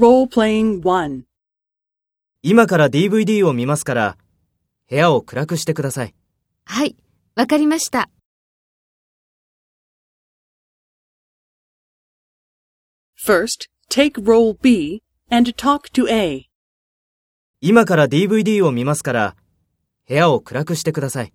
1. 今から DVD を見ますから、部屋を暗くしてください。はい、わかりました。First, take role B and talk to A. 今から DVD を見ますから、部屋を暗くしてください。